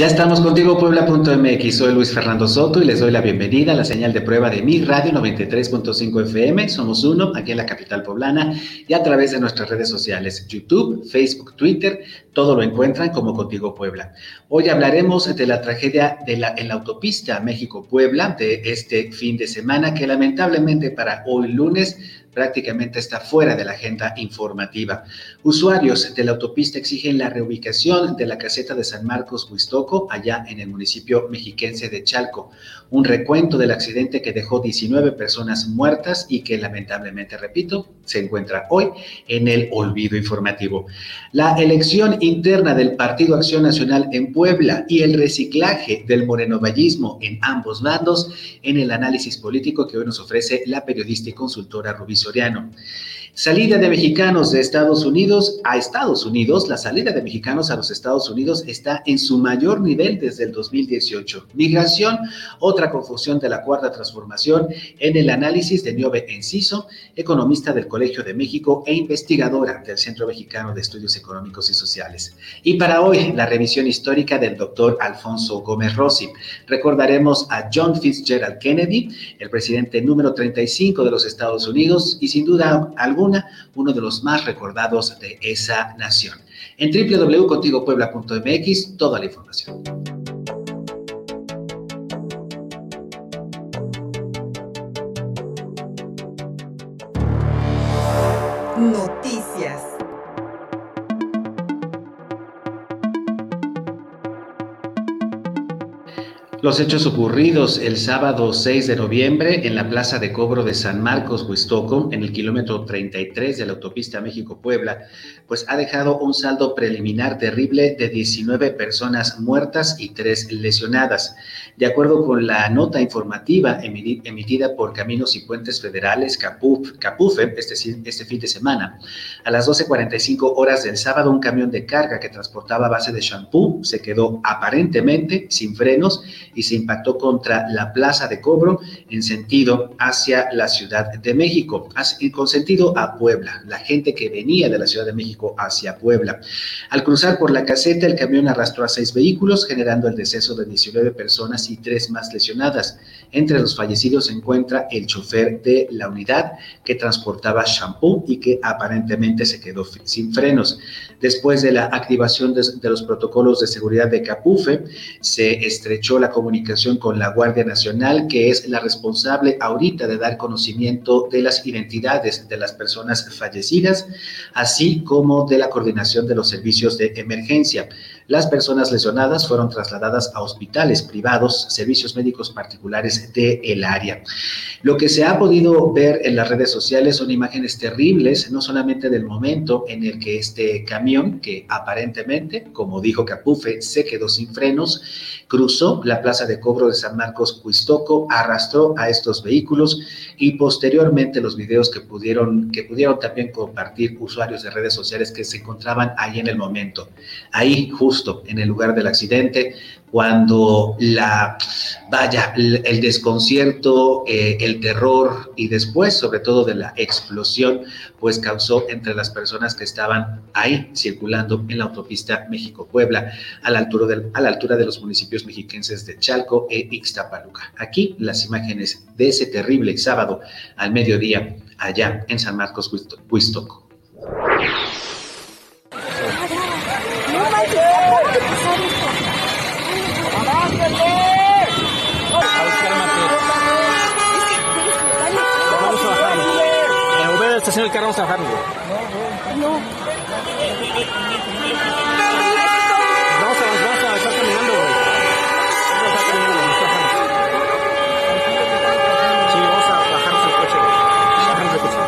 Ya estamos contigo, Puebla.mx. Soy Luis Fernando Soto y les doy la bienvenida a la señal de prueba de mi radio 93.5 FM. Somos uno aquí en la capital poblana y a través de nuestras redes sociales, YouTube, Facebook, Twitter, todo lo encuentran como Contigo Puebla. Hoy hablaremos de la tragedia de la, en la autopista México-Puebla de este fin de semana que lamentablemente para hoy lunes prácticamente está fuera de la agenda informativa. Usuarios de la autopista exigen la reubicación de la caseta de San Marcos Huistoco, allá en el municipio mexiquense de Chalco. Un recuento del accidente que dejó 19 personas muertas y que lamentablemente, repito, se encuentra hoy en el olvido informativo. La elección interna del Partido Acción Nacional en Puebla y el reciclaje del morenovallismo en ambos bandos en el análisis político que hoy nos ofrece la periodista y consultora Rubí Soriano. Salida de mexicanos de Estados Unidos a Estados Unidos. La salida de mexicanos a los Estados Unidos está en su mayor nivel desde el 2018. Migración, otra confusión de la cuarta transformación en el análisis de Niobe Enciso, economista del Colegio de México e investigadora del Centro Mexicano de Estudios Económicos y Sociales. Y para hoy, la revisión histórica del doctor Alfonso Gómez Rossi. Recordaremos a John Fitzgerald Kennedy, el presidente número 35 de los Estados Unidos y sin duda alguna uno de los más recordados de esa nación. En www.contigopuebla.mx, toda la información. Los hechos ocurridos el sábado 6 de noviembre en la plaza de cobro de San Marcos, Huistoco, en el kilómetro 33 de la autopista México-Puebla, pues ha dejado un saldo preliminar terrible de 19 personas muertas y 3 lesionadas. De acuerdo con la nota informativa emitida por Caminos y Puentes Federales, CAPUF, CAPUFE, este, este fin de semana, a las 12.45 horas del sábado, un camión de carga que transportaba base de shampoo se quedó aparentemente sin frenos y se impactó contra la plaza de cobro en sentido hacia la Ciudad de México, con sentido a Puebla, la gente que venía de la Ciudad de México hacia Puebla. Al cruzar por la caseta, el camión arrastró a seis vehículos, generando el deceso de 19 personas y tres más lesionadas. Entre los fallecidos se encuentra el chofer de la unidad que transportaba shampoo y que aparentemente se quedó sin frenos. Después de la activación de, de los protocolos de seguridad de Capufe, se estrechó la con la Guardia Nacional, que es la responsable ahorita de dar conocimiento de las identidades de las personas fallecidas, así como de la coordinación de los servicios de emergencia. Las personas lesionadas fueron trasladadas a hospitales privados, servicios médicos particulares del el área. Lo que se ha podido ver en las redes sociales son imágenes terribles, no solamente del momento en el que este camión, que aparentemente, como dijo Capufe, se quedó sin frenos, cruzó la plaza de cobro de San Marcos Huistoco, arrastró a estos vehículos y posteriormente los videos que pudieron, que pudieron también compartir usuarios de redes sociales que se encontraban ahí en el momento. Ahí, justo en el lugar del accidente, cuando la, vaya, el, desconcierto, eh, el terror y después, sobre todo, de la explosión, pues causó entre las personas que estaban ahí circulando en la autopista México-Puebla, a, la altura a la altura de los municipios mexiquenses de Chalco e Ixtapaluca. Aquí las imágenes de ese terrible sábado al mediodía allá en San Marcos, Huistoco. Estación el carro, vamos a bajarnos. No. Vamos a, vamos a estar caminando, güey. Vamos a estar caminando, vamos a bajarnos. Sí, vamos a bajarnos el coche, güey. Bajarnos el coche.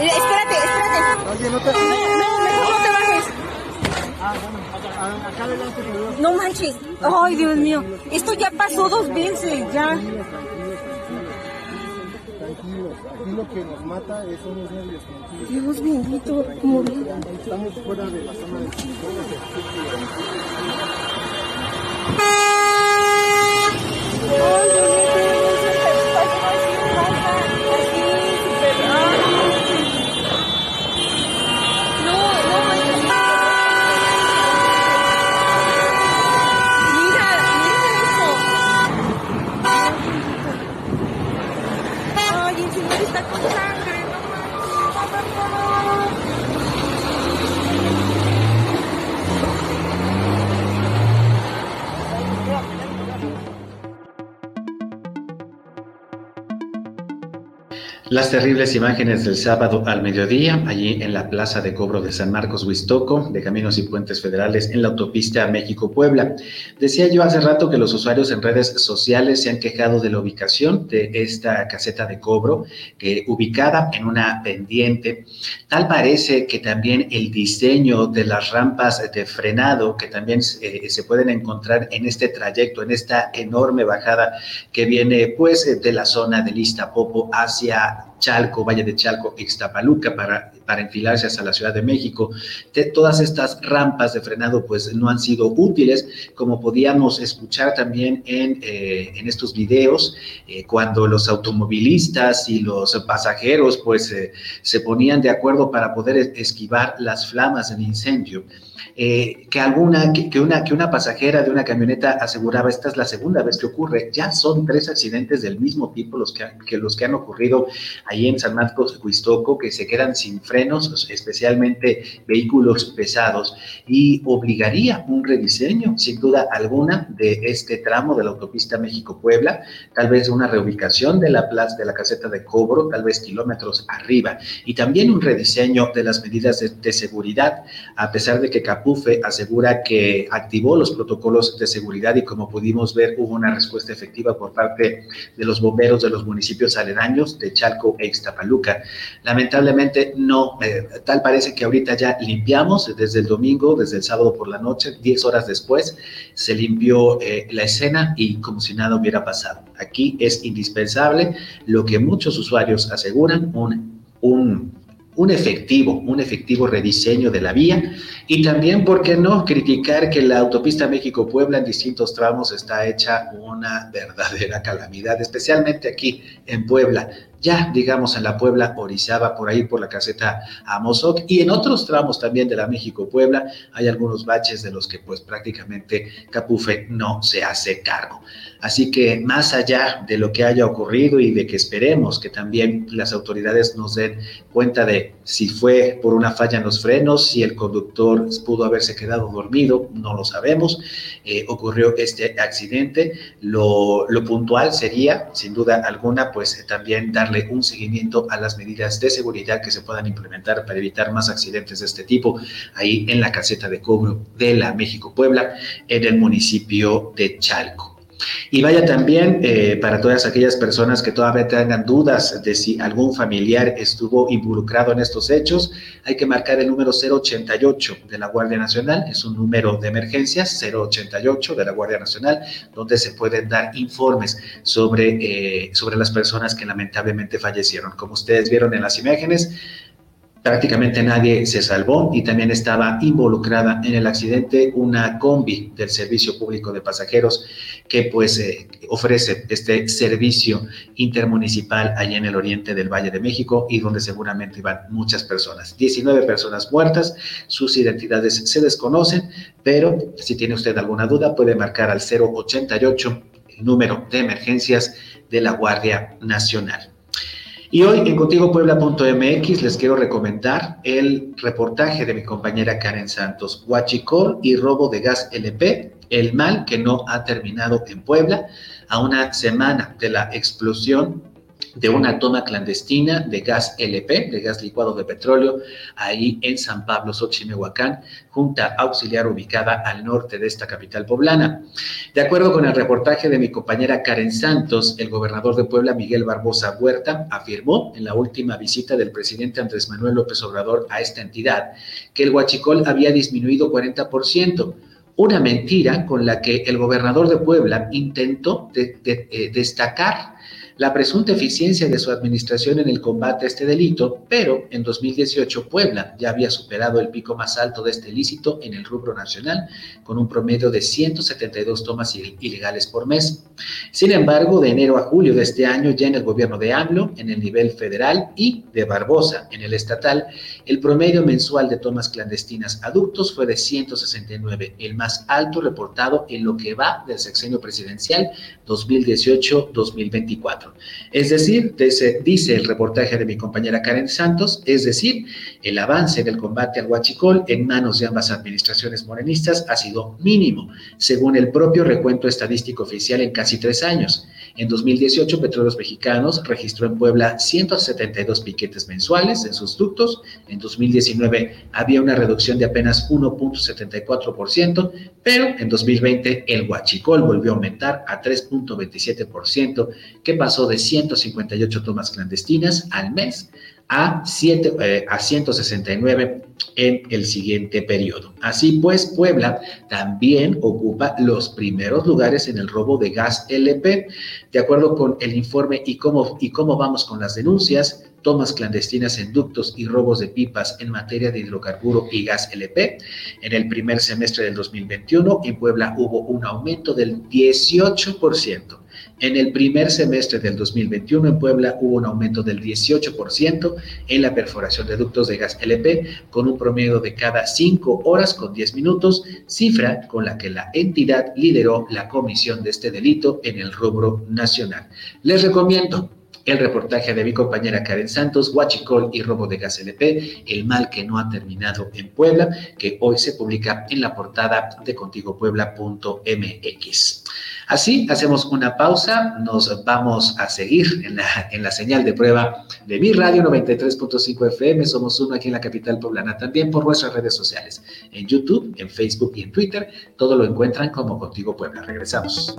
Eh, espérate, espérate. Oye, no te... No, no, mejor no te bajes. Ah, bueno, acá adelante. No manches. Ay, Dios mío. Esto ya pasó dos veces, ya. Aquí lo que nos mata es- son los nervios. Dios bendito, morí. Estamos fuera de la zona de Ay, el señor está con sangre, no manches. Las terribles imágenes del sábado al mediodía, allí en la plaza de cobro de San Marcos Huistoco, de Caminos y Puentes Federales, en la autopista México-Puebla. Decía yo hace rato que los usuarios en redes sociales se han quejado de la ubicación de esta caseta de cobro, que ubicada en una pendiente. Tal parece que también el diseño de las rampas de frenado, que también eh, se pueden encontrar en este trayecto, en esta enorme bajada que viene pues de la zona de Listapopo hacia nada. Chalco, Valle de Chalco, Ixtapaluca, para, para enfilarse hacia la Ciudad de México. De todas estas rampas de frenado pues no han sido útiles, como podíamos escuchar también en, eh, en estos videos, eh, cuando los automovilistas y los pasajeros pues eh, se ponían de acuerdo para poder esquivar las flamas del incendio. Que alguna, que, una, que una pasajera de una camioneta aseguraba, esta es la segunda vez que ocurre, ya son tres accidentes del mismo tipo los que, que los que han ocurrido ahí en San Marcos, Huistoco, que se quedan sin frenos, especialmente vehículos pesados, y obligaría un rediseño, sin duda alguna, de este tramo de la autopista México-Puebla, tal vez una reubicación de la plaza de la caseta de cobro, tal vez kilómetros arriba, y también un rediseño de las medidas de, de seguridad, a pesar de que Capufe asegura que activó los protocolos de seguridad y como pudimos ver hubo una respuesta efectiva por parte de los bomberos de los municipios aledaños de Chalco e. Lamentablemente no, eh, tal parece que ahorita ya limpiamos desde el domingo, desde el sábado por la noche, 10 horas después, se limpió eh, la escena y como si nada hubiera pasado. Aquí es indispensable lo que muchos usuarios aseguran, un, un un efectivo, un efectivo rediseño de la vía y también, ¿por qué no?, criticar que la autopista México-Puebla en distintos tramos está hecha una verdadera calamidad, especialmente aquí en Puebla ya, digamos, en la Puebla, Orizaba, por ahí por la caseta Amozoc, y en otros tramos también de la México-Puebla hay algunos baches de los que pues prácticamente Capufe no se hace cargo. Así que más allá de lo que haya ocurrido y de que esperemos que también las autoridades nos den cuenta de si fue por una falla en los frenos, si el conductor pudo haberse quedado dormido, no lo sabemos. Eh, ocurrió este accidente. Lo, lo, puntual sería, sin duda alguna, pues también un seguimiento a las medidas de seguridad que se puedan implementar para evitar más accidentes de este tipo ahí en la caseta de cobro de la México-Puebla, en el municipio de Chalco. Y vaya también eh, para todas aquellas personas que todavía tengan dudas de si algún familiar estuvo involucrado en estos hechos, hay que marcar el número 088 de la Guardia Nacional, es un número de emergencias 088 de la Guardia Nacional, donde se pueden dar informes sobre, eh, sobre las personas que lamentablemente fallecieron. Como ustedes vieron en las imágenes, prácticamente nadie se salvó y también estaba involucrada en el accidente una combi del Servicio Público de Pasajeros que pues eh, ofrece este servicio intermunicipal allá en el oriente del Valle de México y donde seguramente iban muchas personas. 19 personas muertas, sus identidades se desconocen, pero si tiene usted alguna duda puede marcar al 088 el número de emergencias de la Guardia Nacional. Y hoy en contigopuebla.mx les quiero recomendar el reportaje de mi compañera Karen Santos, Huachicol y robo de gas LP, el mal que no ha terminado en Puebla, a una semana de la explosión de una toma clandestina de gas LP, de gas licuado de petróleo, ahí en San Pablo, Xochimehuacán, junta auxiliar ubicada al norte de esta capital poblana. De acuerdo con el reportaje de mi compañera Karen Santos, el gobernador de Puebla, Miguel Barbosa Huerta, afirmó en la última visita del presidente Andrés Manuel López Obrador a esta entidad que el huachicol había disminuido 40%. Una mentira con la que el gobernador de Puebla intentó eh, destacar la presunta eficiencia de su administración en el combate a este delito, pero en 2018 Puebla ya había superado el pico más alto de este ilícito en el rubro nacional, con un promedio de 172 tomas ilegales por mes. Sin embargo, de enero a julio de este año, ya en el gobierno de AMLO, en el nivel federal y de Barbosa, en el estatal, el promedio mensual de tomas clandestinas adultos fue de 169, el más alto reportado en lo que va del sexenio presidencial 2018-2024. Es decir, dice el reportaje de mi compañera Karen Santos, es decir, el avance del combate al huachicol en manos de ambas administraciones morenistas ha sido mínimo, según el propio recuento estadístico oficial en casi tres años. En 2018, Petróleos Mexicanos registró en Puebla 172 piquetes mensuales en sus ductos. En 2019 había una reducción de apenas 1.74%, pero en 2020 el huachicol volvió a aumentar a 3.27%, que pasó de 158 tomas clandestinas al mes a, 7, eh, a 169 en el siguiente periodo. Así pues, Puebla también ocupa los primeros lugares en el robo de gas LP. De acuerdo con el informe y cómo, y cómo vamos con las denuncias, tomas clandestinas en ductos y robos de pipas en materia de hidrocarburo y gas LP. En el primer semestre del 2021, en Puebla hubo un aumento del 18%. En el primer semestre del 2021 en Puebla hubo un aumento del 18% en la perforación de ductos de gas LP con un promedio de cada 5 horas con 10 minutos, cifra con la que la entidad lideró la comisión de este delito en el rubro nacional. Les recomiendo el reportaje de mi compañera Karen Santos, Huachicol y robo de gas LP, el mal que no ha terminado en Puebla, que hoy se publica en la portada de contigopuebla.mx. Así, hacemos una pausa, nos vamos a seguir en la, en la señal de prueba de mi radio 93.5 FM, somos uno aquí en la capital poblana, también por nuestras redes sociales, en YouTube, en Facebook y en Twitter, todo lo encuentran como Contigo Puebla. Regresamos.